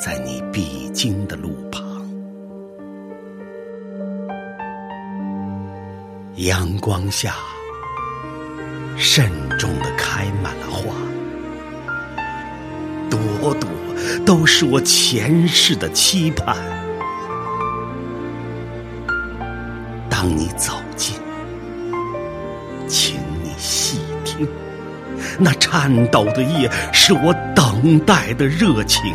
在你必经的路旁，阳光下。慎重的开满了花，朵朵都是我前世的期盼。当你走近，请你细听，那颤抖的叶是我等待的热情。